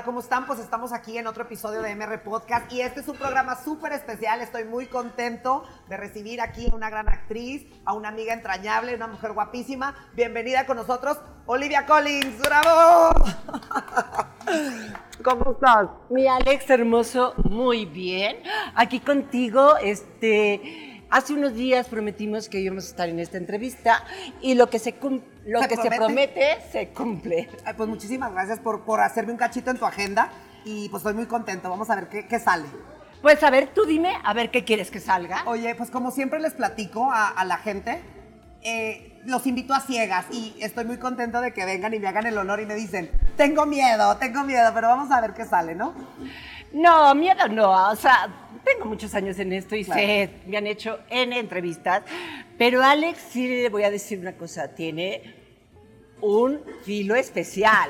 Hola, ¿cómo están? Pues estamos aquí en otro episodio de MR Podcast y este es un programa súper especial. Estoy muy contento de recibir aquí a una gran actriz, a una amiga entrañable, una mujer guapísima. Bienvenida con nosotros, Olivia Collins. ¡Bravo! ¿Cómo estás? Mi Alex hermoso, muy bien. Aquí contigo, este Hace unos días prometimos que íbamos a estar en esta entrevista y lo que se, lo que se promete se cumple. pues muchísimas gracias por, por hacerme un cachito en tu agenda y pues estoy muy contento. Vamos a ver qué, qué sale. Pues a ver, tú dime, a ver qué quieres que salga. Oye, pues como siempre les platico a, la gente, eh, los invito a ciegas y estoy muy contento de que vengan y me hagan el honor y me dicen, tengo miedo, tengo miedo, pero vamos a ver qué sale, ¿no? No, miedo no, o sea, tengo muchos años en esto y sé, me han hecho N entrevistas, pero Alex sí le voy a decir una cosa, tiene un filo especial.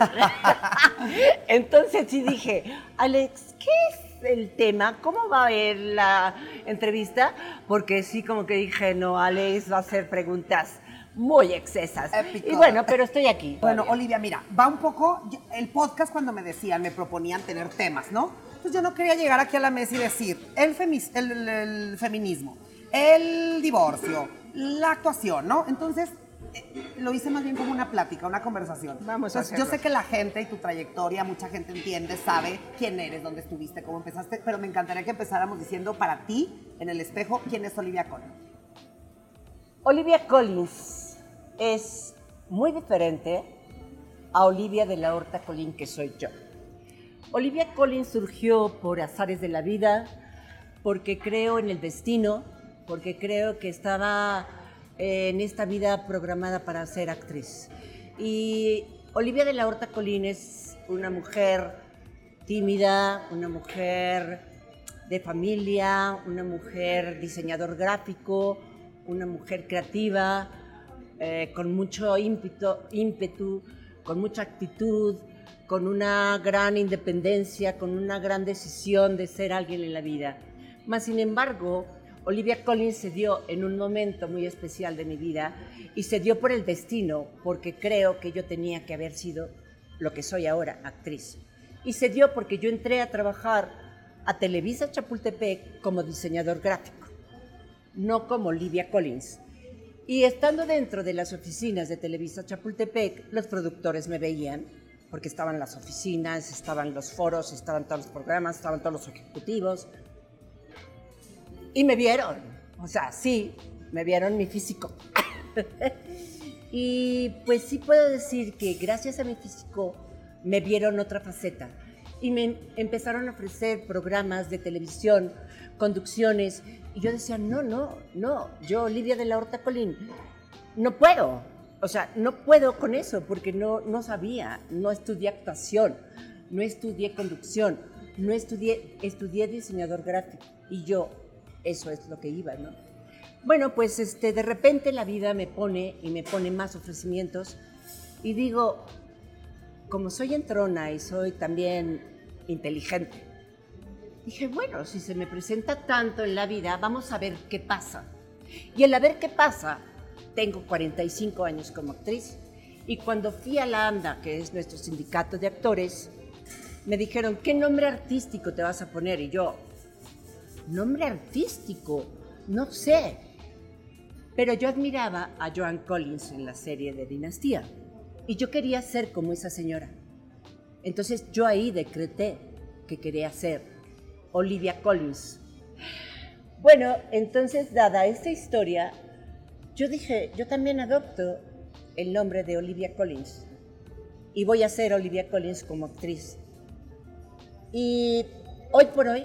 Entonces sí dije, Alex, ¿qué es el tema? ¿Cómo va a ir la entrevista? Porque sí, como que dije, no, Alex va a hacer preguntas muy excesas. Y bueno, pero estoy aquí. Bueno, Olivia, mira, va un poco, el podcast cuando me decían, me proponían tener temas, ¿no? Entonces yo no quería llegar aquí a la mesa y decir el, el, feminismo, el divorcio, la actuación, ¿no? Entonces eh, lo hice más bien como una plática, una conversación. Vamos a Yo sé que la gente y tu trayectoria, mucha gente entiende, sabe quién eres, dónde estuviste, cómo empezaste, pero me encantaría que empezáramos diciendo para ti, en el espejo, quién es Olivia Collins. Olivia Collins es muy diferente a Olivia de la Horta Colín que soy yo. Olivia Collins surgió por azares de la vida, porque creo en el destino, porque creo que estaba eh, en esta vida programada para ser actriz. Y Olivia de la Horta Colín es una mujer tímida, una mujer de familia, una mujer diseñador gráfico, una mujer creativa, eh, con mucho ímpetu, ímpetu, con mucha actitud, con una gran independencia, con una gran decisión de ser alguien en la vida. Mas, sin embargo, Olivia Collins se dio en un momento muy especial de mi vida y se dio por el destino, porque creo que yo tenía que haber sido lo que soy ahora, actriz. Y se dio porque yo entré a trabajar a Televisa Chapultepec como diseñador gráfico, no como Olivia Collins. Y estando dentro de las oficinas de Televisa Chapultepec, los productores me veían porque estaban las oficinas, estaban los foros, estaban todos los programas, estaban todos los ejecutivos. Y me vieron, o sea, sí, me vieron mi físico. y pues sí puedo decir que gracias a mi físico me vieron otra faceta y me empezaron a ofrecer programas de televisión, conducciones, y yo decía, no, no, no, yo, Olivia de la Horta Colín, no puedo, o sea, no puedo con eso porque no, no sabía, no estudié actuación, no estudié conducción, no estudié, estudié diseñador gráfico y yo, eso es lo que iba, ¿no? Bueno, pues este, de repente la vida me pone y me pone más ofrecimientos y digo, como soy entrona y soy también inteligente, dije, bueno, si se me presenta tanto en la vida, vamos a ver qué pasa. Y el a ver qué pasa tengo 45 años como actriz y cuando fui a la AMDA, que es nuestro sindicato de actores, me dijeron, ¿qué nombre artístico te vas a poner? Y yo, nombre artístico, no sé. Pero yo admiraba a Joan Collins en la serie de Dinastía y yo quería ser como esa señora. Entonces yo ahí decreté que quería ser Olivia Collins. Bueno, entonces dada esta historia, yo dije, yo también adopto el nombre de Olivia Collins y voy a ser Olivia Collins como actriz. Y hoy por hoy,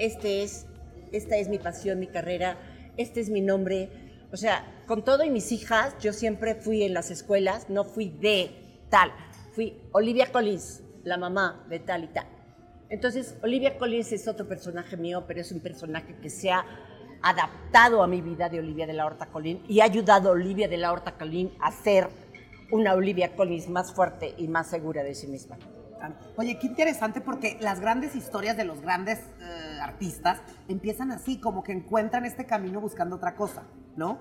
este es, esta es mi pasión, mi carrera, este es mi nombre. O sea, con todo y mis hijas, yo siempre fui en las escuelas, no fui de tal, fui Olivia Collins, la mamá de tal y tal. Entonces, Olivia Collins es otro personaje mío, pero es un personaje que se ha adaptado a mi vida de Olivia de la Horta Colín y ha ayudado a Olivia de la Horta Colín a ser una Olivia Collins más fuerte y más segura de sí misma. Oye, qué interesante porque las grandes historias de los grandes eh, artistas empiezan así, como que encuentran este camino buscando otra cosa, ¿no?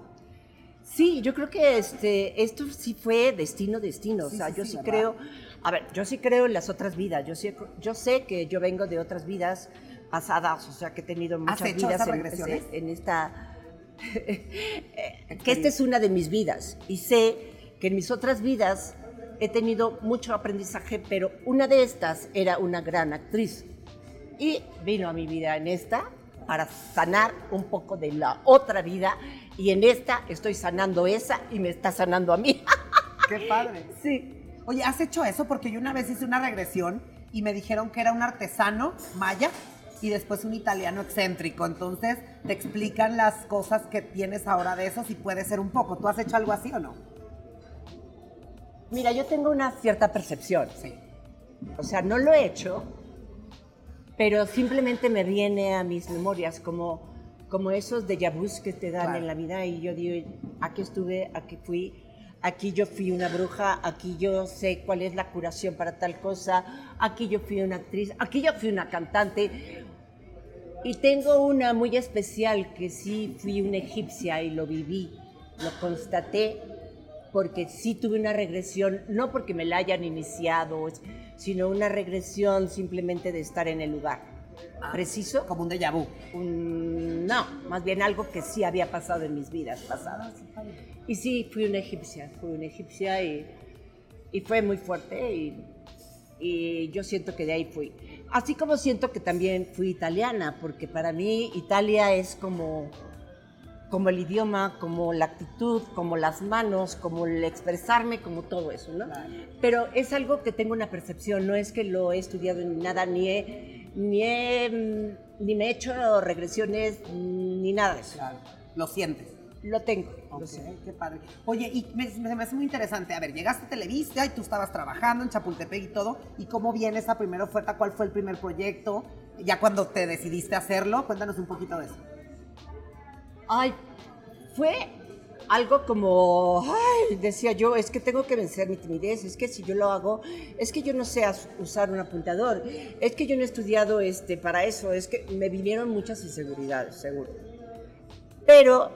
Sí, yo creo que este, esto sí fue destino, destino. o sea, yo sí creo. A ver, yo sí creo en las otras vidas. Yo, sí, yo sé que yo vengo de otras vidas pasadas, o sea, que he tenido muchas ¿Has hecho vidas en- regresiones? en esta que esta es una de mis vidas y sé que en mis otras vidas he tenido mucho aprendizaje, pero una de estas era una gran actriz y vino a mi vida en esta para sanar un poco de la otra vida y en esta estoy sanando esa y me está sanando a mí. Qué padre. sí. Oye, ¿has hecho eso? Porque yo una vez hice una regresión y me dijeron que era un artesano maya y después un italiano excéntrico. Entonces te explican las cosas que tienes ahora de esos y puede ser un poco. ¿Tú has hecho algo así o no? Mira, yo tengo una cierta percepción. Sí. O sea, no lo he hecho, pero simplemente me viene a mis memorias como, como esos déjà vus que te dan Claro. en la vida y yo digo, aquí estuve, aquí fui, aquí yo fui una bruja, aquí yo sé cuál es la curación para tal cosa, aquí yo fui una actriz, aquí yo fui una cantante. Y tengo una muy especial que sí fui una egipcia y lo viví, lo constaté porque sí tuve una regresión, no porque me la hayan iniciado, sino una regresión simplemente de estar en el lugar. ¿Preciso? Como un déjà vu. Un- no, más bien algo que sí había pasado en mis vidas pasadas. Y sí, fui una egipcia, fui una egipcia y, y fue muy fuerte y, y yo siento que de ahí fui. Así como siento que también fui italiana, porque para mí Italia es como, como el idioma, como la actitud, como las manos, como el expresarme, como todo eso, ¿no? Claro. Pero es algo que tengo una percepción, no es que lo he estudiado ni nada, ni he, ni he, mm, ni me he hecho regresiones, ni nada de eso. Claro. Lo sientes. Lo tengo, lo Ok, sé. qué padre. Oye, y me, me- me hace muy interesante. A ver, llegaste a Televisa y tú estabas trabajando en Chapultepec y todo. ¿Y cómo viene esa primera oferta? ¿Cuál fue el primer proyecto? Ya cuando te decidiste hacerlo, cuéntanos un poquito de eso. Ay, fue algo como, ay, decía yo, es que tengo que vencer mi timidez, es que si yo lo hago, es que yo no sé usar un apuntador, es que yo no he estudiado este, para eso, es que me vinieron muchas inseguridades, seguro. Pero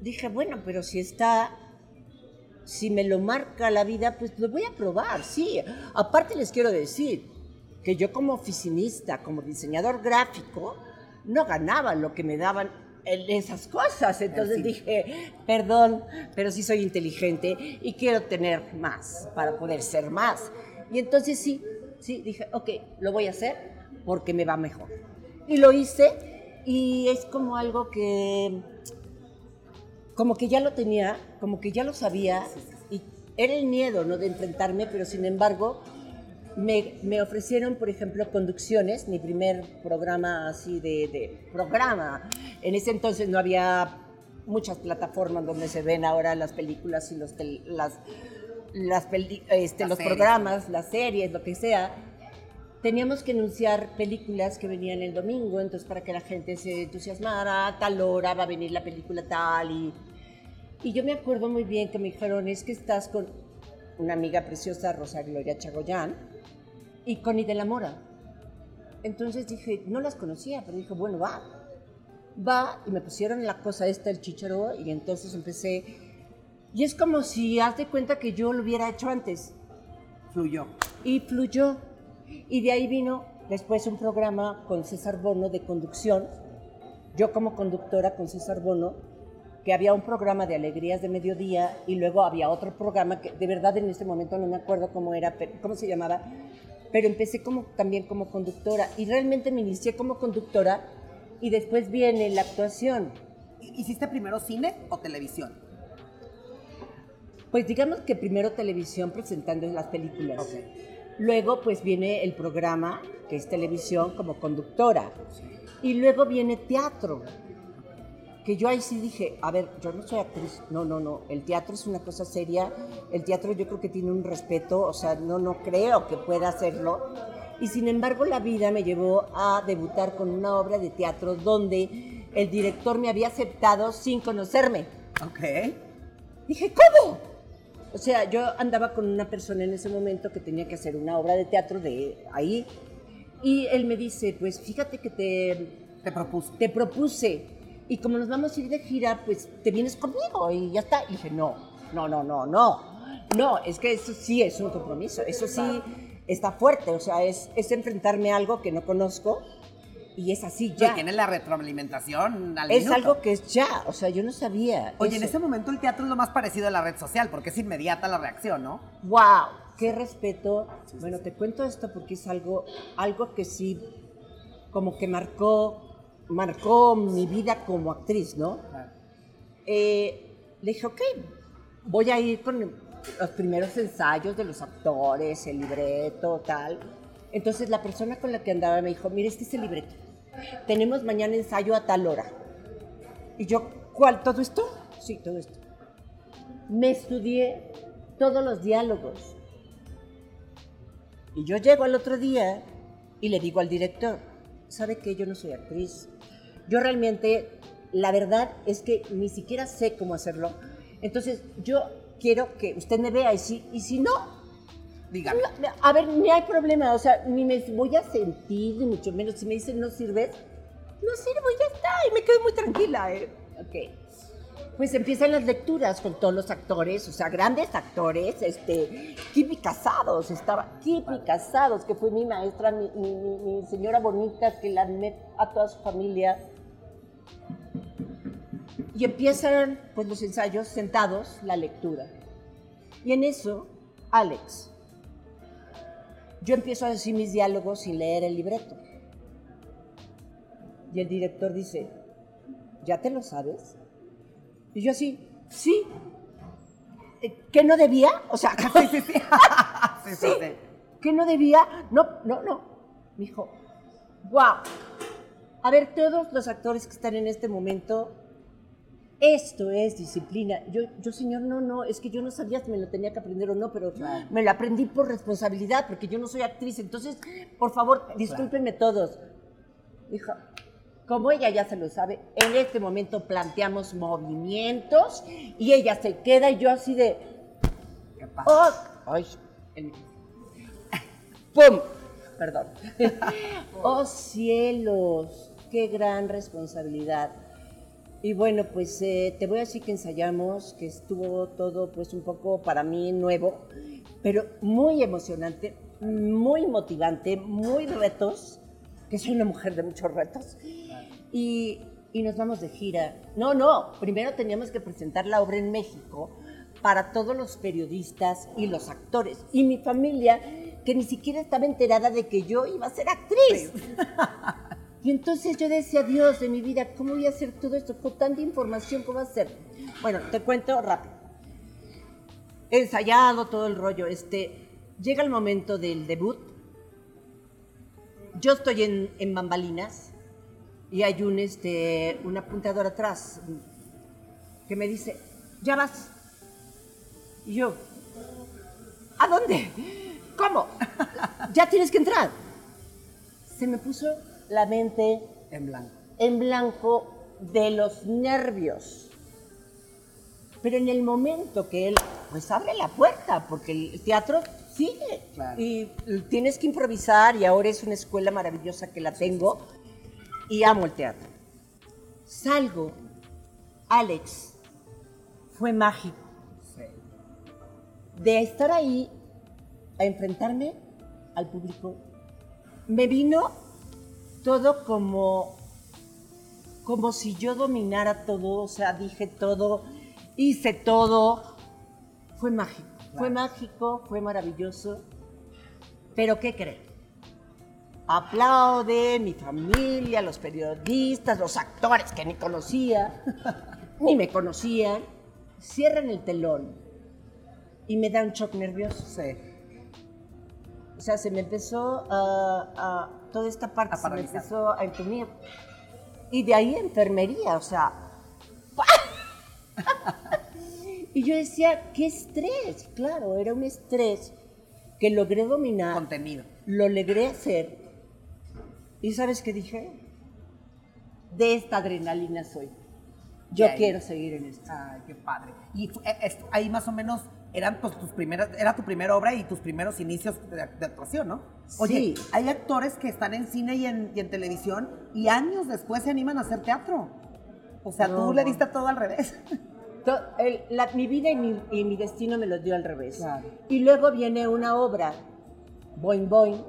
dije, bueno, pero si está, si me lo marca la vida, pues lo voy a probar, sí. Aparte les quiero decir que yo como oficinista, como diseñador gráfico, no ganaba lo que me daban en esas cosas. Entonces Sí. dije, perdón, pero sí soy inteligente y quiero tener más para poder ser más. Y entonces sí, sí, dije, ok, lo voy a hacer porque me va mejor. Y lo hice y es como algo que como que ya lo tenía, como que ya lo sabía, y era el miedo, ¿no? De enfrentarme, pero sin embargo, me, me ofrecieron, por ejemplo, conducciones, mi primer programa así de, de programa. En ese entonces no había muchas plataformas donde se ven ahora las películas y los, las, las peli- este, los series. programas, las series, lo que sea. Teníamos que anunciar películas que venían el domingo, entonces para que la gente se entusiasmara, a tal hora va a venir la película tal y... Y yo me acuerdo muy bien que me dijeron, es que estás con una amiga preciosa, Rosa Gloria Chagoyán, y Connie de la Mora. Entonces dije, no las conocía, pero dije, bueno, va. Va, y me pusieron la cosa esta, el chicharo, y entonces empecé... Y es como si, haz de cuenta que yo lo hubiera hecho antes Fluyó. y fluyó. Y de ahí vino después un programa con César Bono de conducción, yo como conductora con César Bono, que había un programa de alegrías de mediodía y luego había otro programa que de verdad en este momento no me acuerdo cómo era, cómo se llamaba, pero empecé como, también como conductora y realmente me inicié como conductora y después viene la actuación. ¿Hiciste primero cine o televisión? Pues digamos que primero televisión presentando las películas. Ok. Luego pues viene el programa, que es televisión, como conductora. Y luego viene teatro. Que yo ahí sí dije, a ver, yo no soy actriz. No, no, no. El teatro es una cosa seria. El teatro yo creo que tiene un respeto. O sea, no, no creo que pueda hacerlo. Y sin embargo la vida me llevó a debutar con una obra de teatro donde el director me había aceptado sin conocerme. Ok. Dije, ¿cómo? O sea, yo andaba con una persona en ese momento que tenía que hacer una obra de teatro de ahí. Y él me dice, pues fíjate que te, Te propuso. te propuse. Y como nos vamos a ir de gira, pues te vienes conmigo y ya está. Y dije, no, no, no, no, no. No, es que eso sí es un compromiso, eso sí está fuerte, o sea, es, es enfrentarme a algo que no conozco y es así ya. Tiene la retroalimentación al Es minuto. algo que es ya, o sea, yo no sabía. Oye, en ese momento el teatro es lo más parecido a la red social, porque es inmediata la reacción, ¿no? ¡Wow! ¡Qué respeto! Bueno, te cuento esto porque es algo, algo que sí, como que marcó, marcó mi vida como actriz, ¿no? Eh, le dije, ok, voy a ir con los primeros ensayos de los actores, el libreto, tal. Entonces la persona con la que andaba me dijo, mire, este es el libreto. Tenemos mañana ensayo a tal hora. Y yo, ¿cuál? ¿Todo esto? Sí, todo esto. Me estudié todos los diálogos. Y yo llego al otro día y le digo al director, ¿sabe que yo no soy actriz? Yo realmente, la verdad es que ni siquiera sé cómo hacerlo. Entonces, yo quiero que usted me vea y si, y si no, Dígame. no, a ver, ni hay problema, o sea, ni me voy a sentir, ni mucho menos. Si me dicen no sirves, no sirvo ya está, y me quedo muy tranquila. ¿eh? Ok. Pues empiezan las lecturas con todos los actores, o sea, grandes actores, este, Casados, estaba Kipi Casados, que fue mi maestra, mi, mi- mi- mi señora bonita, que la amé a toda su familia. Y empiezan, pues, los ensayos sentados, la lectura. Y en eso, Alex, yo empiezo a decir mis diálogos sin leer el libreto. Y el director dice, ¿ya te lo sabes? Y yo así, sí. Eh, ¿Que no debía? O sea, Sí, sí, sí. sí, sí, sí. ¿que no debía? No, no, no. Me dijo, wow. A ver, todos los actores que están en este momento, esto es disciplina. Yo, yo, señor, no, no, es que yo no sabía si me lo tenía que aprender o no, pero me lo aprendí por responsabilidad, porque yo no soy actriz. Entonces, por favor, discúlpenme todos. Dijo, como ella ya se lo sabe, en este momento planteamos movimientos y ella se queda y yo así de, ¿Qué pasa? Oh, ay, el- ¡Pum! Perdón. oh cielos, qué gran responsabilidad. Y bueno, pues eh, te voy a decir que ensayamos, que estuvo todo pues un poco para mí nuevo, pero muy emocionante, muy motivante, muy retos, que soy una mujer de muchos retos. Y, y nos vamos de gira. No, no, primero teníamos que presentar la obra en México para todos los periodistas y los actores. Y mi familia, que ni siquiera estaba enterada de que yo iba a ser actriz. Y entonces yo decía, Dios de mi vida, ¿cómo voy a hacer todo esto con tanta información? ¿Cómo hacer? Bueno, te cuento rápido. Ensayado todo el rollo. Este, llega el momento del debut. Yo estoy en, en bambalinas y hay un, este, un apuntador atrás que me dice, ya vas. Y yo, ¿a dónde? ¿Cómo? ya tienes que entrar. Se me puso la mente En blanco. en blanco de los nervios. Pero en el momento que él, pues abre la puerta, porque el teatro sigue. Claro. Y tienes que improvisar y ahora es una escuela maravillosa que la tengo y amo el teatro. Salgo, Alex, fue mágico. Sí. De estar ahí a enfrentarme al público, me vino todo como, como si yo dominara todo, o sea, dije todo, hice todo. Fue mágico, fue mágico, fue maravilloso. Pero ¿qué creen? Aplaude mi familia, los periodistas, los actores que ni conocía, ni me conocían. Cierran el telón y me da un shock nervioso. Sí. O sea, se me empezó a, a- toda esta parte se me empezó a entumir. Y de ahí enfermería, o sea. y yo decía, qué estrés. Claro, era un estrés que logré dominar, Contenido. lo logré hacer. ¿Y sabes qué dije? De esta adrenalina soy. Yo quiero seguir en esto. Ay, qué padre. Y eh, ahí más o menos eran pues, tus primeras, era tu primera obra y tus primeros inicios de, de actuación, ¿no? Oye, Sí. hay actores que están en cine y en, y en televisión y años después se animan a hacer teatro. O sea, No, tú le diste todo al revés. El- la- mi vida y mi, y mi destino me lo dio al revés. Claro. Y luego viene una obra, Boing Boing,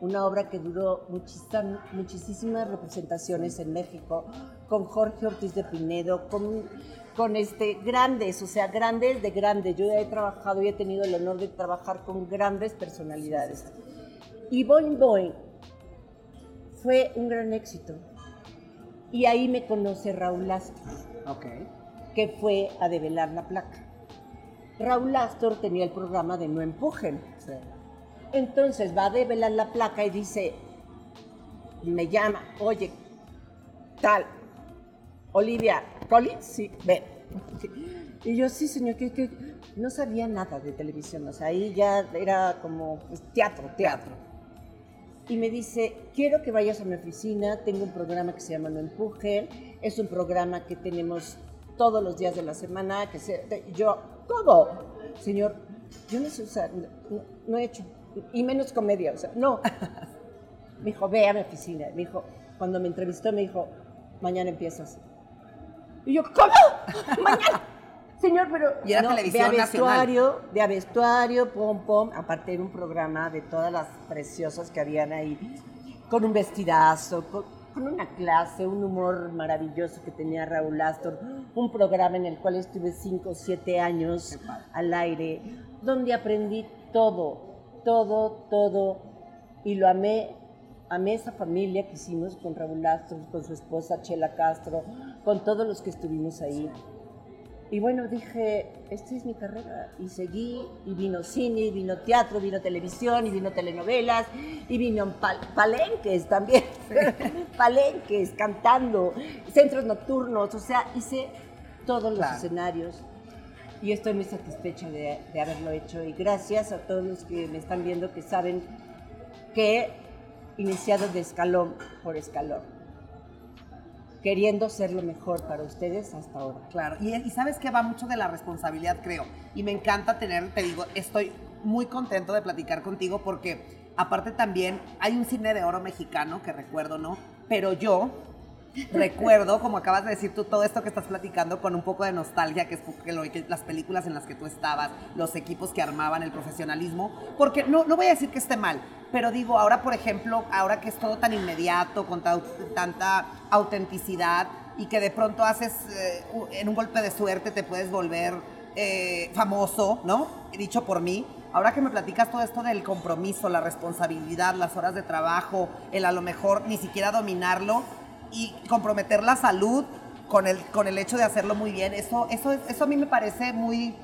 una obra que duró muchísimas, muchísimas representaciones en México, con Jorge Ortiz de Pinedo, con, con este, grandes, o sea, grandes de grandes. Yo he trabajado y he tenido el honor de trabajar con grandes personalidades. Y Boing Boing fue un gran éxito. Y ahí me conoce Raúl Astor Ok. que fue a develar la placa. Raúl Astor tenía el programa de No Empujen. Sí. Entonces va a develar la placa y dice, me llama, oye, tal, Olivia Collins, sí, ven. Y yo, sí, señor, que, no sabía nada de televisión, o sea, ahí ya era como pues, teatro, teatro. Y me dice, quiero que vayas a mi oficina, tengo un programa que se llama No Empujen, es un programa que tenemos todos los días de la semana, que se, yo, ¿cómo? Señor, yo no sé, sea, no, no he hecho, y menos comedia, o sea, no. Me dijo, ve a mi oficina. Me dijo, cuando me entrevistó, me dijo, mañana empiezas. Y yo, ¿cómo? Mañana. Señor, pero. Y era no, televisión ve a vestuario, ve a vestuario, pom, pom. Aparte era un programa de todas las preciosas que habían ahí, con un vestidazo, con, con una clase, un humor maravilloso que tenía Raúl Astor, un programa en el cual estuve cinco o siete años Qué padre. al aire, donde aprendí todo, todo, todo, y lo amé. Amé esa familia que hicimos con Raúl Astor, con su esposa Chela Castro, con todos los que estuvimos ahí. Y bueno, dije, esta es mi carrera. Y seguí, y vino cine, y vino teatro, vino televisión, y vino telenovelas, y vino pal- palenques también. palenques, cantando, centros nocturnos, o sea, hice todos los Claro. escenarios. Y estoy muy satisfecha de, de haberlo hecho. Y gracias a todos los que me están viendo que saben que he iniciado de escalón por escalón, queriendo ser lo mejor para ustedes hasta ahora. Claro, y, sabes que va mucho de la responsabilidad, creo. Y me encanta tener, te digo, estoy muy contento de platicar contigo porque aparte también hay un cine de oro mexicano que recuerdo, ¿no? Pero yo recuerdo, como acabas de decir tú, todo esto que estás platicando con un poco de nostalgia, que es que lo- que las películas en las que tú estabas, los equipos que armaban, el profesionalismo, porque no, no voy a decir que esté mal, pero digo, ahora por ejemplo, ahora que es todo tan inmediato, con ta- tanta autenticidad y que de pronto haces, eh, en un golpe de suerte te puedes volver eh, famoso, ¿no? Dicho por mí. Ahora que me platicas todo esto del compromiso, la responsabilidad, las horas de trabajo, el a lo mejor ni siquiera dominarlo y comprometer la salud con el, con el hecho de hacerlo muy bien, eso, eso, es- eso a mí me parece muy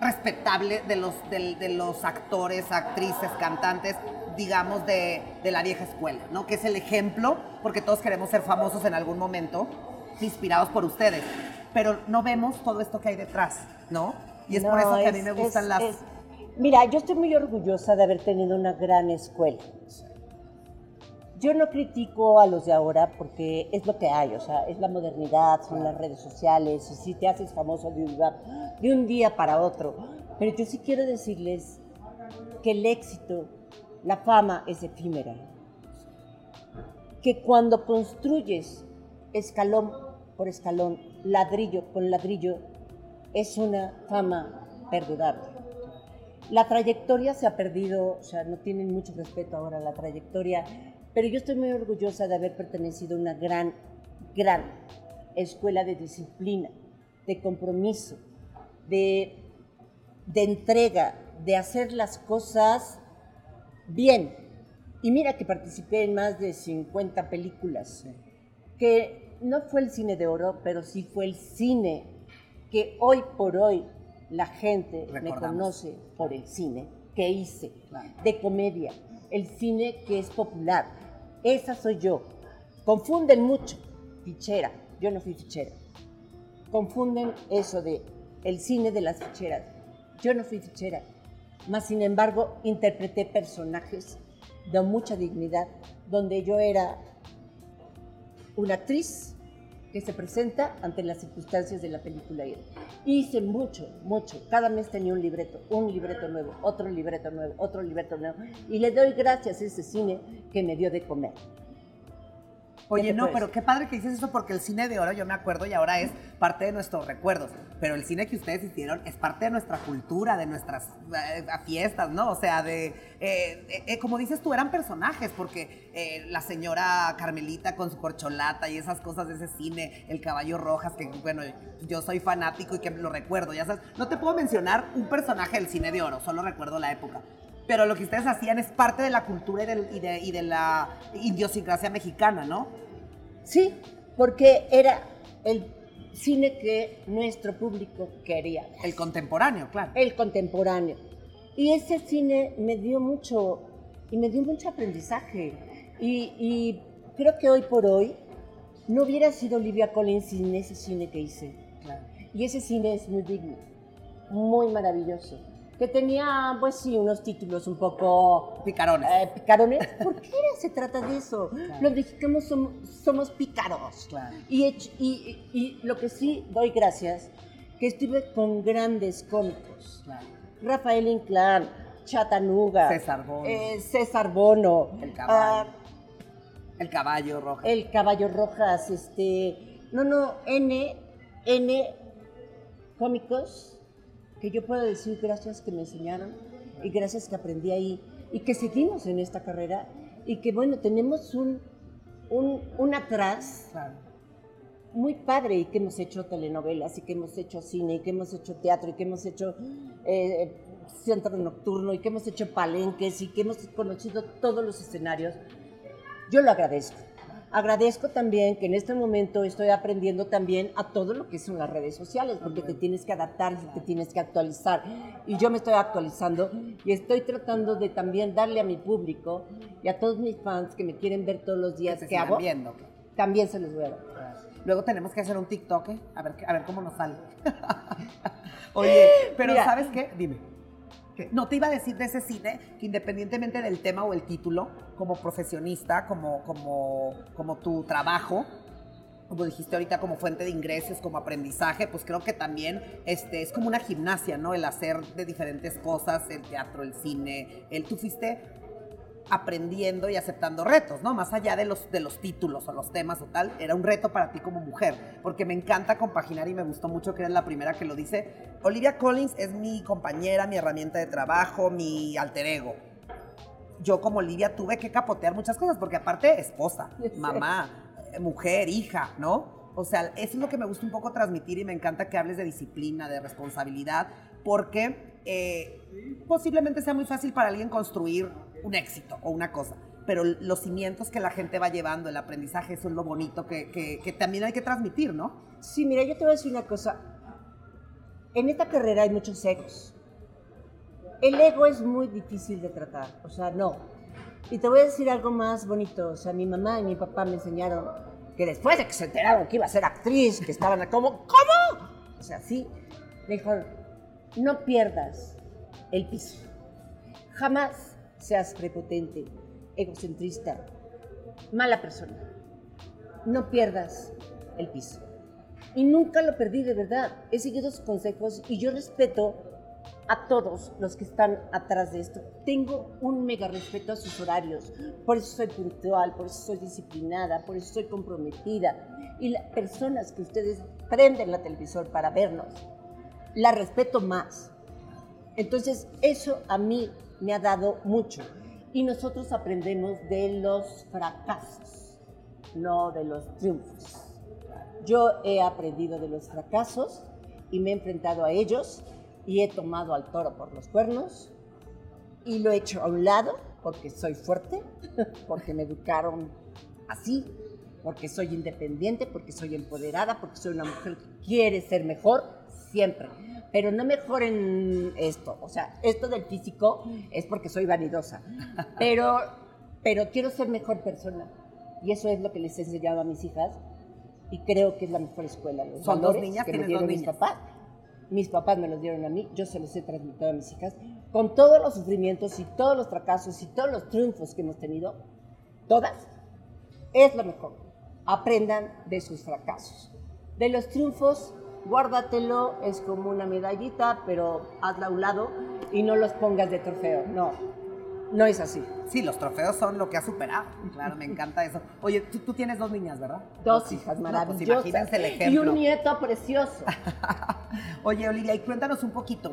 respetable de los, de, los actores, actrices, cantantes, digamos, de, de la vieja escuela, ¿no? Que es el ejemplo, porque todos queremos ser famosos en algún momento, inspirados por ustedes, pero no vemos todo esto que hay detrás, ¿no? Y es por eso que a mí me gustan es- las... es- Mira, yo estoy muy orgullosa de haber tenido una gran escuela. Yo no critico a los de ahora porque es lo que hay, o sea, es la modernidad, son las redes sociales, y si te haces famoso de un, día- de un día para otro. Pero yo sí quiero decirles que el éxito, la fama es efímera. Que cuando construyes escalón por escalón, ladrillo con ladrillo, es una fama perdurable. La trayectoria se ha perdido, o sea, no tienen mucho respeto ahora a la trayectoria, pero yo estoy muy orgullosa de haber pertenecido a una gran, gran escuela de disciplina, de compromiso, de, de entrega, de hacer las cosas bien. Y mira que participé en más de 50 películas, que no fue el cine de oro, pero sí fue el cine que hoy por hoy la gente me conoce por el cine que hice, de comedia, el cine que es popular. Esa soy yo. Confunden mucho, fichera, yo no fui fichera. Confunden eso de el cine de las ficheras. Yo no fui fichera, mas sin embargo interpreté personajes de mucha dignidad, donde yo era una actriz que se presenta ante las circunstancias de la película. Hice mucho, mucho. Cada mes tenía un libreto, un libreto nuevo, otro libreto nuevo, otro libreto nuevo. Y le doy gracias a ese cine que me dio de comer. Oye, no, pero qué padre que dices eso porque el cine de oro, yo me acuerdo, y ahora es parte de nuestros recuerdos. Pero el cine que ustedes hicieron es parte de nuestra cultura, de nuestras eh, fiestas, ¿no? O sea, de. Eh, eh, como dices tú, eran personajes, porque la señora Carmelita con su corcholata y esas cosas de ese cine, el caballo rojas, que bueno, yo soy fanático y que lo recuerdo, ya sabes. No te puedo mencionar un personaje del cine de oro, solo recuerdo la época pero lo que ustedes hacían es parte de la cultura y, de, la idiosincrasia mexicana, ¿no? Sí, porque era el cine que nuestro público quería. El contemporáneo, claro. El contemporáneo. Y ese cine me dio mucho, y me dio mucho aprendizaje. Y, creo que hoy por hoy no hubiera sido Olivia Collins sin ese cine que hice. Y ese cine es muy digno, muy maravilloso que tenía, pues sí, unos títulos un poco... Picarones. Eh, picarones. ¿Por qué se trata de eso? Los mexicanos somos, somos pícaros. Claro. Y, y, y, lo que sí doy gracias, que estuve con grandes cómicos. Claro. Rafael Inclán, Chatanuga. César Bono. Eh, César Bono. El caballo. Ah, el caballo rojas. El caballo rojas, este... No, no, N, N cómicos que yo puedo decir gracias que me enseñaron y gracias que aprendí ahí y que seguimos en esta carrera y que bueno, tenemos un, un, atrás muy padre y que hemos hecho telenovelas y que hemos hecho cine y que hemos hecho teatro y que hemos hecho eh, centro nocturno y que hemos hecho palenques y que hemos conocido todos los escenarios. Yo lo agradezco. Agradezco también que en este momento estoy aprendiendo también a todo lo que son las redes sociales, porque te tienes que adaptar, te tienes que actualizar. Y yo me estoy actualizando y estoy tratando de también darle a mi público y a todos mis fans que me quieren ver todos los días que, hago, viendo. también se los voy a dar. Luego tenemos que hacer un TikTok, ¿eh? a, ver, a ver cómo nos sale. Oye, pero ¿sabes qué? Dime. No te iba a decir de ese cine que independientemente del tema o el título, como profesionista, como, como, como tu trabajo, como dijiste ahorita, como fuente de ingresos, como aprendizaje, pues creo que también este, es como una gimnasia, ¿no? El hacer de diferentes cosas, el teatro, el cine. El, tú fuiste aprendiendo y aceptando retos, ¿no? Más allá de los, de los títulos o los temas o tal, era un reto para ti como mujer, porque me encanta compaginar y me gustó mucho que eres la primera que lo dice. Olivia Collins es mi compañera, mi herramienta de trabajo, mi alter ego. Yo como Olivia tuve que capotear muchas cosas, porque aparte esposa, mamá, mujer, hija, ¿no? O sea, eso es lo que me gusta un poco transmitir y me encanta que hables de disciplina, de responsabilidad, porque eh, posiblemente sea muy fácil para alguien construir un éxito o una cosa. Pero los cimientos que la gente va llevando, el aprendizaje, eso es lo bonito que, también hay que transmitir, ¿no? Sí, mira, yo te voy a decir una cosa. En esta carrera hay muchos egos. El ego es muy difícil de tratar, o sea, no. Y te voy a decir algo más bonito. O sea, mi mamá y mi papá me enseñaron que después de que se enteraron que iba a ser actriz, que estaban como, ¿cómo? O sea, sí, me dijeron, no pierdas el piso. Jamás seas prepotente, egocentrista, mala persona. No pierdas el piso. Y nunca lo perdí de verdad. He seguido sus consejos y yo respeto a todos los que están atrás de esto. Tengo un mega respeto a sus horarios. Por eso soy puntual, por eso soy disciplinada, por eso soy comprometida. Y las personas que ustedes prenden la televisor para vernos, la respeto más. Entonces, eso a mí me ha dado mucho. Y nosotros aprendemos de los fracasos, no de los triunfos. Yo he aprendido de los fracasos y me he enfrentado a ellos y he tomado al toro por los cuernos y lo he hecho a un lado porque soy fuerte, porque me educaron así, porque soy independiente, porque soy empoderada, porque soy una mujer que quiere ser mejor siempre pero no mejoren esto. O sea, esto del físico es porque soy vanidosa, pero, pero quiero ser mejor persona. Y eso es lo que les he enseñado a mis hijas y creo que es la mejor escuela. Los Son dos niñas que me dieron mis papás. Mis papás me los dieron a mí, yo se los he transmitido a mis hijas, con todos los sufrimientos y todos los fracasos y todos los triunfos que hemos tenido, todas, es lo mejor. Aprendan de sus fracasos. De los triunfos, guárdatelo, es como una medallita, pero hazla a un lado y no los pongas de trofeo, no. no es así. Sí, los trofeos son lo que ha superado. Claro, me encanta eso. Oye, tú, tú tienes dos niñas, ¿verdad? Dos hijas No, pues maravillosas. imagínense el y ejemplo. un nieto precioso. Oye, Olivia, y cuéntanos un poquito.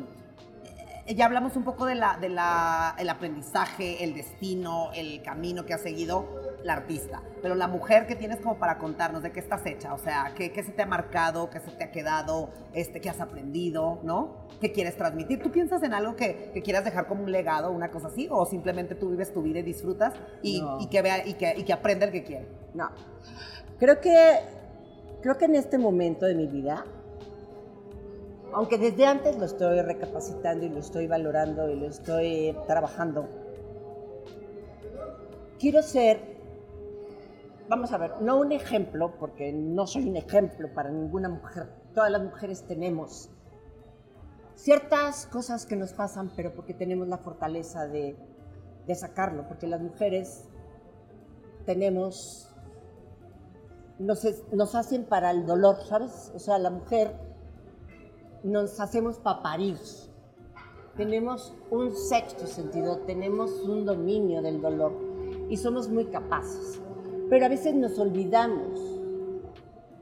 Eh, Ya hablamos un poco de la, de la, el aprendizaje, el destino, el camino que ha seguido la artista. Pero la mujer que tienes como para contarnos de qué estás hecha, o sea, qué, qué se te ha marcado, qué se te ha quedado, este, qué has aprendido, ¿no? ¿Qué quieres transmitir? ¿Tú piensas en algo que, que quieras dejar como un legado, una cosa así? ¿O simplemente tú vives tu vida y disfrutas y, No. y que, vea, y, que, y que aprenda el que quiere? No. Creo que, creo que en este momento de mi vida, aunque desde antes lo estoy recapacitando y lo estoy valorando y lo estoy trabajando, quiero ser, vamos a ver, no un ejemplo, porque no soy un ejemplo para ninguna mujer. Todas las mujeres tenemos ciertas cosas que nos pasan, pero porque tenemos la fortaleza de, sacarlo, porque las mujeres tenemos nos, nos hacen para el dolor, ¿sabes? O sea, la mujer nos hacemos para parir. Tenemos un sexto sentido, tenemos un dominio del dolor y somos muy capaces. Pero a veces nos olvidamos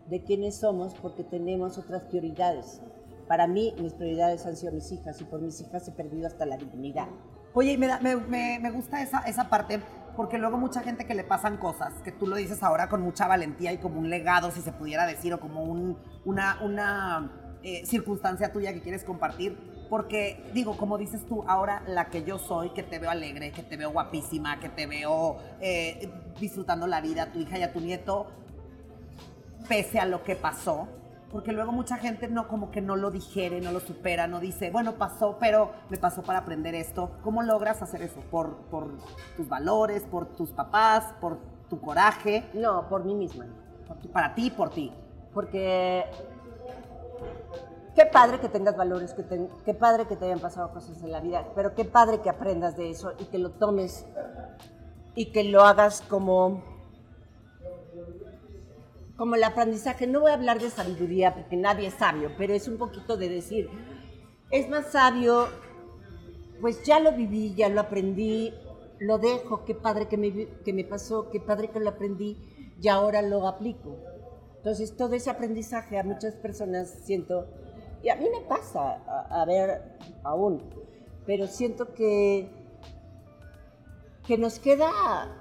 de quiénes somos porque tenemos otras prioridades. Para mí, mis prioridades han sido mis hijas y por mis hijas he perdido hasta la dignidad. Oye, y me, da- me, me- me gusta esa, esa parte porque luego mucha gente que le pasan cosas, que tú lo dices ahora con mucha valentía y como un legado, si se pudiera decir, o como un- una, una eh, circunstancia tuya que quieres compartir. Porque, digo, como dices tú, ahora la que yo soy, que te veo alegre, que te veo guapísima, que te veo eh, disfrutando la vida, a tu hija y a tu nieto, pese a lo que pasó, porque luego mucha gente no como que no lo digiere, no lo supera, no dice, bueno, pasó, pero me pasó para aprender esto. ¿Cómo logras hacer eso? ¿Por, por tus valores, por tus papás, por tu coraje, No, por mí misma. por tu- para ti, por ti? Porque qué padre que tengas valores, que te- qué padre que te hayan pasado cosas en la vida, pero qué padre que aprendas de eso y que lo tomes y que lo hagas como como el aprendizaje. No voy a hablar de sabiduría porque nadie es sabio, pero es un poquito de decir, es más sabio, pues ya lo viví, ya lo aprendí, lo dejo, qué padre que me, que me pasó, qué padre que lo aprendí y ahora lo aplico. Entonces, todo ese aprendizaje a muchas personas siento, y a mí me pasa, a, ver, aún, pero siento que, que nos queda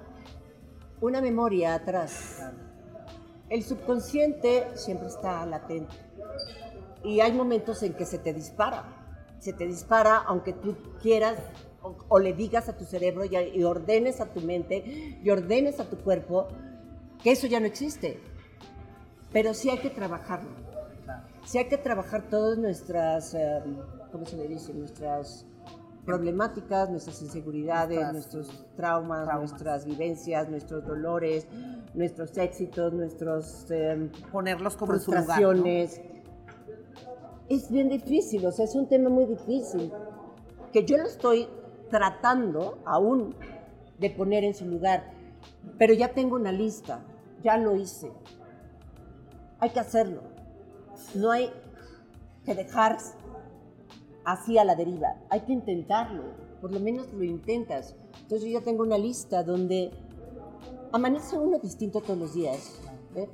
una memoria atrás. El subconsciente siempre está latente. Y hay momentos en que se te dispara. Se te dispara aunque tú quieras o, o le digas a tu cerebro y, y ordenes a tu mente y ordenes a tu cuerpo que eso ya no existe. Pero sí hay que trabajarlo. Sí hay que trabajar todas nuestras, eh, ¿cómo se le dice? Nuestras problemáticas, nuestras inseguridades, Nuestras- nuestros traumas, traumas. nuestras vivencias, nuestros dolores, nuestros éxitos, nuestros eh, Ponerlos como su lugar. ¿no? frustraciones. Es bien difícil, o sea, es un tema muy difícil, que yo lo estoy tratando aún de poner en su lugar, pero ya tengo una lista, ya lo hice. Hay que hacerlo. No hay que dejar así a la deriva, hay que intentarlo, por lo menos lo intentas. Entonces yo ya tengo una lista donde amanece uno distinto todos los días. ¿eh?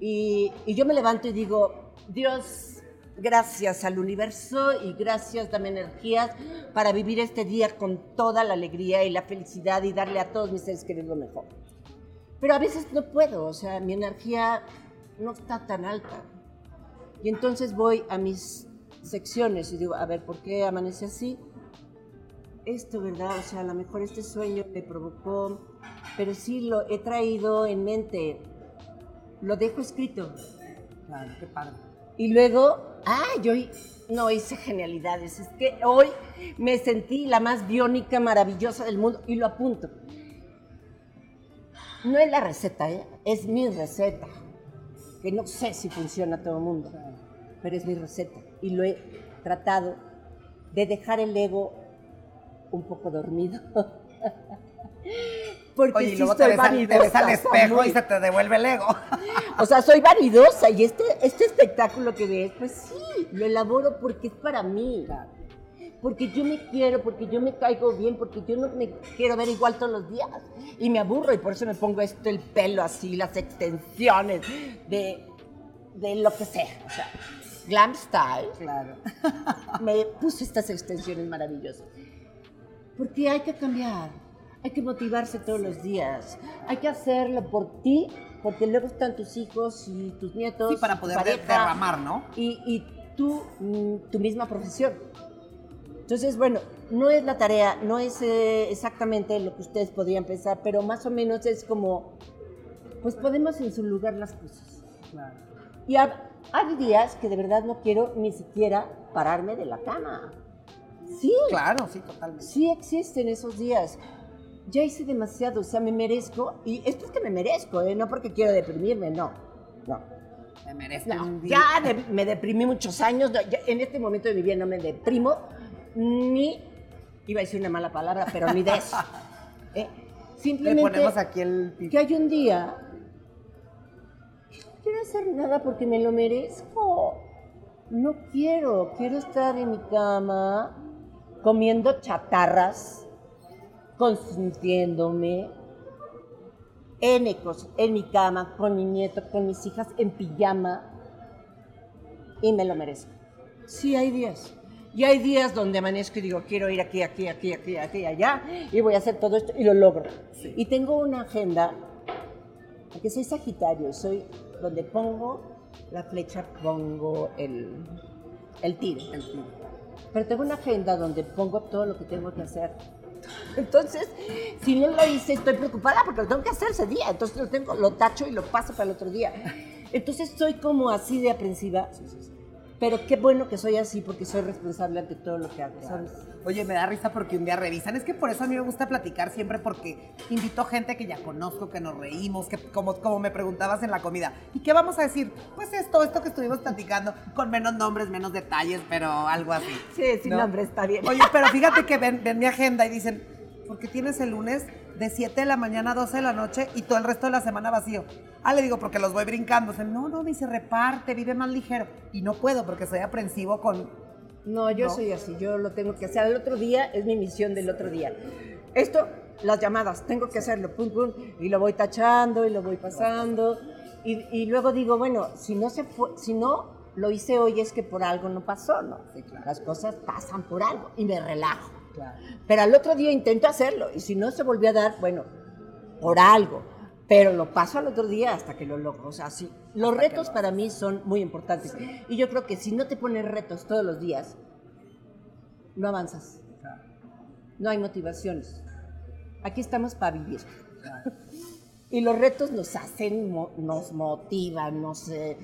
Y, y yo me levanto y digo, Dios, gracias al universo y gracias, dame energías para vivir este día con toda la alegría y la felicidad y darle a todos mis seres queridos lo mejor. Pero a veces no puedo, o sea, mi energía no está tan alta. Y entonces voy a mis secciones y digo, a ver, ¿por qué amanece así? Esto, ¿verdad? O sea, a lo mejor este sueño me provocó, pero sí lo he traído en mente, lo dejo escrito. Claro, qué padre. Y luego, ah, yo no hice genialidades, es que hoy me sentí la más biónica, maravillosa del mundo y lo apunto. No es la receta, ¿eh? es mi receta, que no sé si funciona a todo el mundo, pero es mi receta. Y lo he tratado de dejar el ego un poco dormido. Porque Oye, y sí te ves, al, te ves al vanidosa, espejo muy- y se te devuelve el ego. o sea, soy vanidosa y este, este espectáculo que ves, pues sí, lo elaboro porque es para mí. Porque yo me quiero, porque yo me caigo bien, porque yo no me quiero ver igual todos los días. Y me aburro y por eso me pongo esto, el pelo así, las extensiones de, de lo que sea. O sea, glam style. Claro. me puse estas extensiones maravillosas. Porque hay que cambiar, hay que motivarse todos los días, hay que hacerlo por ti, porque luego están tus hijos y tus nietos. Sí, para poder pareja, derramar, ¿no? Y, y tú, mm, tu misma profesión. Entonces, bueno, no es la tarea, no es eh, exactamente lo que ustedes podrían pensar, pero más o menos es como, pues podemos en su lugar las cosas. Claro. Y hay, hay días que de verdad no quiero ni siquiera pararme de la cama. Sí, Claro, sí, totalmente. sí existen esos días. Ya hice demasiado, o sea, me merezco, y esto es que me merezco, ¿eh? no porque quiero deprimirme, no, no. Me merezco No, un día. ya de- me deprimí muchos años, no, ya en este momento de mi vida no me deprimo, ni, iba a decir una mala palabra, pero ni de eso. ¿eh? Le Simplemente ponemos aquí el que hay un día no quiero hacer nada porque me lo merezco. No quiero, quiero estar en mi cama comiendo chatarras, consintiéndome en, en mi cama, con mi nieto, con mis hijas, en pijama, y me lo merezco. Sí, hay días. Y hay días donde amanezco y digo, quiero ir aquí, aquí, aquí, aquí, aquí, allá, y voy a hacer todo esto, y lo logro. Y tengo una agenda, porque soy Sagitario, soy donde pongo la flecha, pongo el, el tiro. El. Pero tengo una agenda donde pongo todo lo que tengo que hacer. Entonces, si no lo hice, estoy preocupada porque lo tengo que hacer ese día. Entonces lo tengo, lo tacho y lo paso para el otro día. Entonces soy como así de aprensiva. Pero qué bueno que soy así porque soy responsable ante todo lo que hago, ¿sabes? Oye, me da risa porque un día revisan. Es que por eso a mí me gusta platicar siempre porque invito gente que ya conozco, que nos reímos, que como, como me preguntabas en la comida. ¿Y qué vamos a decir? Pues esto, esto que estuvimos platicando, con menos nombres, menos detalles, pero algo así. Sí, sin ¿No? nombre está bien. Oye, pero fíjate que ven, ven mi agenda y dicen, ¿por qué tienes el lunes de 7 de la mañana a 12 de la noche y todo el resto de la semana vacío? Ah, le digo, porque los voy brincando. Dicen, no, no, me dice, reparte, vive más ligero. Y no puedo porque soy aprensivo con... No, yo ¿No? soy así, yo lo tengo que hacer. El otro día es mi misión del otro día. Esto, las llamadas, tengo que hacerlo, pum, pum, y lo voy tachando y lo voy pasando. Y, y luego digo, bueno, si no, se fue, si no lo hice hoy es que por algo no pasó, ¿no? Las cosas pasan por algo y me relajo. Claro. Pero al otro día intento hacerlo y si no se volvió a dar, bueno, por algo. Pero lo paso al otro día hasta que lo logro. O sea, sí, los Hasta retos lo para mí son muy importantes. Y yo creo que si no te pones retos todos los días, no avanzas. Claro, No hay motivaciones. Aquí estamos para vivir. claro. Y los retos nos hacen, nos motivan, nos, eh,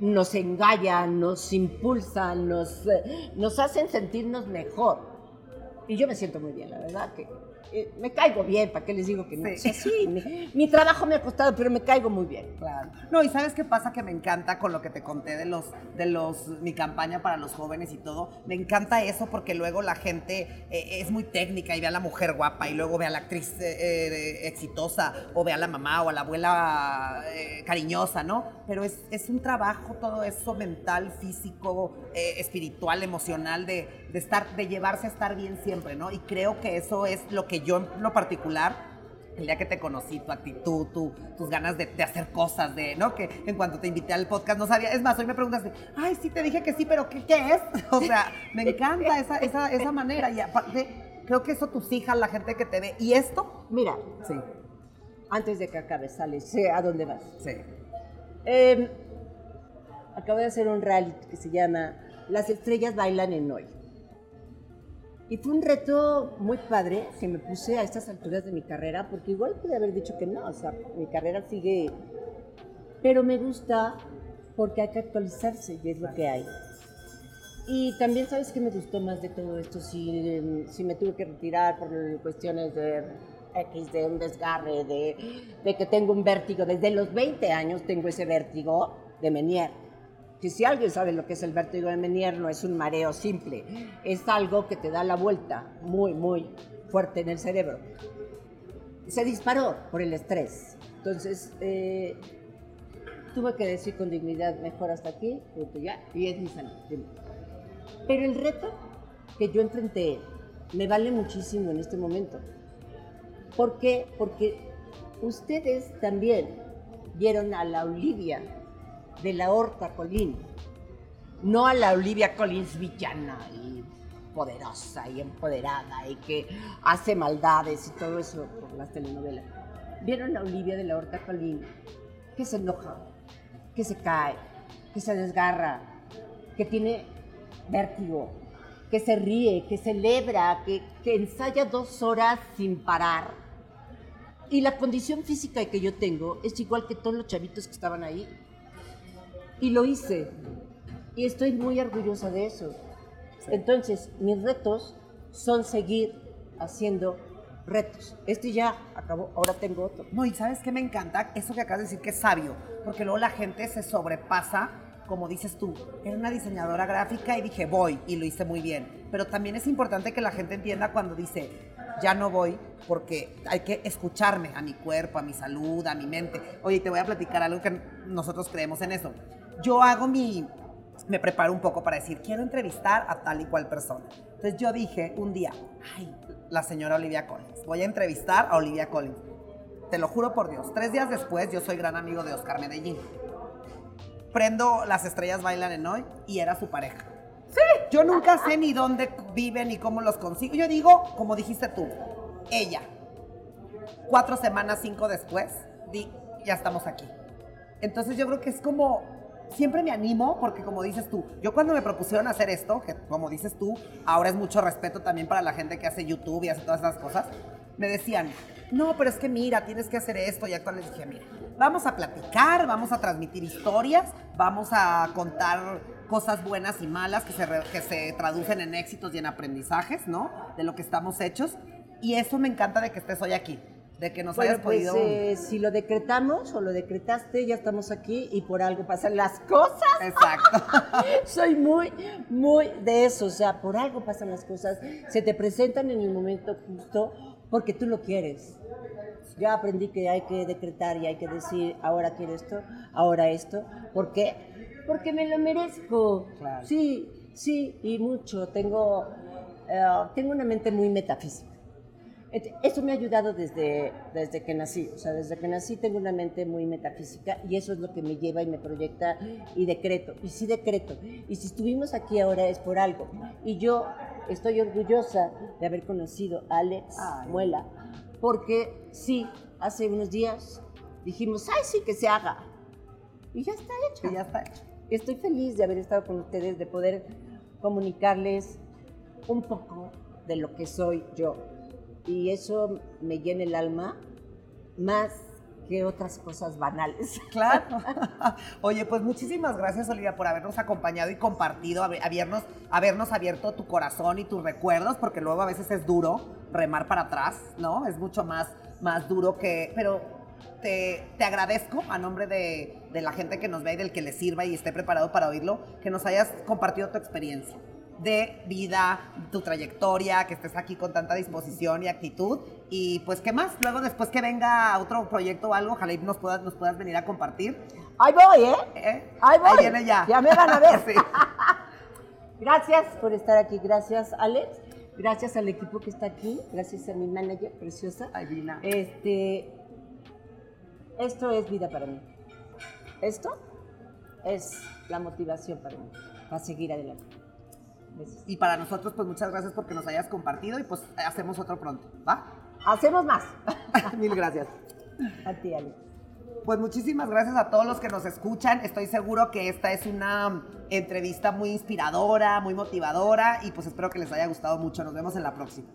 nos engañan, nos impulsan, nos, eh, nos hacen sentirnos mejor. Y yo me siento muy bien, la verdad que eh, me caigo bien, ¿para qué les digo que no? Sí. O sea, sí, mi, mi trabajo me ha costado, pero me caigo muy bien. Claro. No, y sabes qué pasa que me encanta con lo que te conté de los, de los, mi campaña para los jóvenes y todo. Me encanta eso porque luego la gente eh, es muy técnica y ve a la mujer guapa y luego ve a la actriz eh, exitosa o ve a la mamá o a la abuela cariñosa, ¿no? Pero es, es un trabajo todo eso mental, físico, espiritual, emocional de, de estar, de llevarse a estar bien siempre, ¿no? Y creo que eso es lo que yo en lo particular el día que te conocí, tu actitud, tu- tus ganas de, de hacer cosas, de, ¿no? Que en cuanto te invité al podcast no sabía. Es más, hoy me preguntaste, ay, sí, te dije que sí, pero ¿qué, qué es? O sea, me encanta esa, esa, esa manera. Y aparte, creo que eso tus hijas, la gente que te ve. ¿Y esto? Mira, Sí, antes de que acabe, sale, sé a dónde vas. sí. Eh, acabo de hacer un reality que se llama Las estrellas bailan en hoy. Y fue un reto muy padre que me puse a estas alturas de mi carrera, porque igual pude haber dicho que no, o sea, mi carrera sigue. Pero me gusta porque hay que actualizarse y es lo que hay. Y también, ¿sabes qué me gustó más de todo esto? Si, eh, si me tuve que retirar por cuestiones de X, de un desgarre, de, de que tengo un vértigo. Desde los 20 años tengo ese vértigo de Menier. Que si alguien sabe lo que es el vértigo de Menier, no es un mareo simple. Es algo que te da la vuelta muy, muy fuerte en el cerebro. Se disparó por el estrés. Entonces, eh, tuve que decir con dignidad, mejor hasta aquí, punto ya, y es mi salud. Pero el reto que yo enfrenté me vale muchísimo en este momento. ¿Por qué? Porque ustedes también vieron a la Olivia de la Horta Colín, no a la Olivia Collins villana y poderosa y empoderada y que hace maldades y todo eso por las telenovelas. Vieron a Olivia de la Horta Colín que se enoja, que se cae, que se desgarra, que tiene vértigo, que se ríe, que celebra, que, que ensaya dos horas sin parar. Y la condición física que yo tengo es igual que todos los chavitos que estaban ahí. Y lo hice. Y estoy muy orgullosa de eso. Entonces, mis retos son seguir haciendo retos. Este ya acabó, ahora tengo otro. No, y ¿sabes qué me encanta? Eso que acabas de decir que es sabio, porque luego la gente se sobrepasa, como dices tú. Era una diseñadora gráfica y dije, voy, y lo hice muy bien. Pero también es importante que la gente entienda cuando dice, ya no voy, porque hay que escucharme a mi cuerpo, a mi salud, a mi mente. Oye, te voy a platicar algo que nosotros creemos en eso. Yo hago mi, me preparo un poco para decir, quiero entrevistar a tal y cual persona. Entonces yo dije un día, ay, la señora Olivia Collins, voy a entrevistar a Olivia Collins. Te lo juro por Dios, tres días después yo soy gran amigo de Oscar Medellín. Prendo Las Estrellas Bailan en Hoy y era su pareja. Sí. Yo nunca sé ni dónde viven ni cómo los consigo. Yo digo, como dijiste tú, ella. Cuatro semanas, cinco después, di, ya estamos aquí. Entonces yo creo que es como siempre me animo porque como dices tú, yo cuando me propusieron hacer esto, que como dices tú, ahora es mucho respeto también para la gente que hace YouTube y hace todas esas cosas, me decían, no, pero es que mira, tienes que hacer esto y actual les dije, mira, vamos a platicar, vamos a transmitir historias, vamos a contar cosas buenas y malas que se, que se traducen en éxitos y en aprendizajes, ¿no? De lo que estamos hechos. Y eso me encanta de que estés hoy aquí de que nos hayas pues, podido. Eh, si lo decretamos o lo decretaste, ya estamos aquí y por algo pasan las cosas. Exacto. Soy muy, muy de eso. O sea, por algo pasan las cosas. Se te presentan en el momento justo porque tú lo quieres. Ya aprendí que hay que decretar y hay que decir, ahora quiero esto, ahora esto. ¿Por qué? Porque me lo merezco. Claro. Sí, sí, y mucho. Tengo, eh, tengo una mente muy metafísica. Eso me ha ayudado desde, desde que nací, o sea, desde que nací tengo una mente muy metafísica y eso es lo que me lleva y me proyecta y decreto, y sí decreto. Y si estuvimos aquí ahora es por algo. Y yo estoy orgullosa de haber conocido a Alex Ay. Muela, porque sí, hace unos días dijimos, ay, sí, que se haga. Y ya está hecho. Y ya está hecho. Estoy feliz de haber estado con ustedes, de poder comunicarles un poco de lo que soy yo. Y eso me llena el alma más que otras cosas banales. Claro. Oye, pues muchísimas gracias, Olivia, por habernos acompañado y compartido, haber- habernos, habernos abierto tu corazón y tus recuerdos, porque luego a veces es duro remar para atrás, ¿no? Es mucho más, más duro que... Pero te, te agradezco a nombre de, de la gente que nos ve y del que le sirva y esté preparado para oírlo, que nos hayas compartido tu experiencia de vida, tu trayectoria, que estés aquí con tanta disposición y actitud. Y pues, ¿qué más? Luego, después que venga otro proyecto o algo, ojalá y nos puedas, nos puedas venir a compartir. Ahí voy, ¿eh? ¿eh? Ahí voy. viene ya. Ya me van a ver. Sí. Gracias por estar aquí. Gracias, Alex. Gracias al equipo que está aquí. Gracias a mi manager preciosa. Ay, Vina. Este, esto es vida para mí. Esto es la motivación para mí, para seguir adelante. Besos. Y para nosotros, pues muchas gracias porque nos hayas compartido y pues hacemos otro pronto, ¿va? Hacemos más. Mil gracias. A ti, Alex. Pues muchísimas gracias a todos los que nos escuchan. Estoy seguro que esta es una entrevista muy inspiradora, muy motivadora y pues espero que les haya gustado mucho. Nos vemos en la próxima.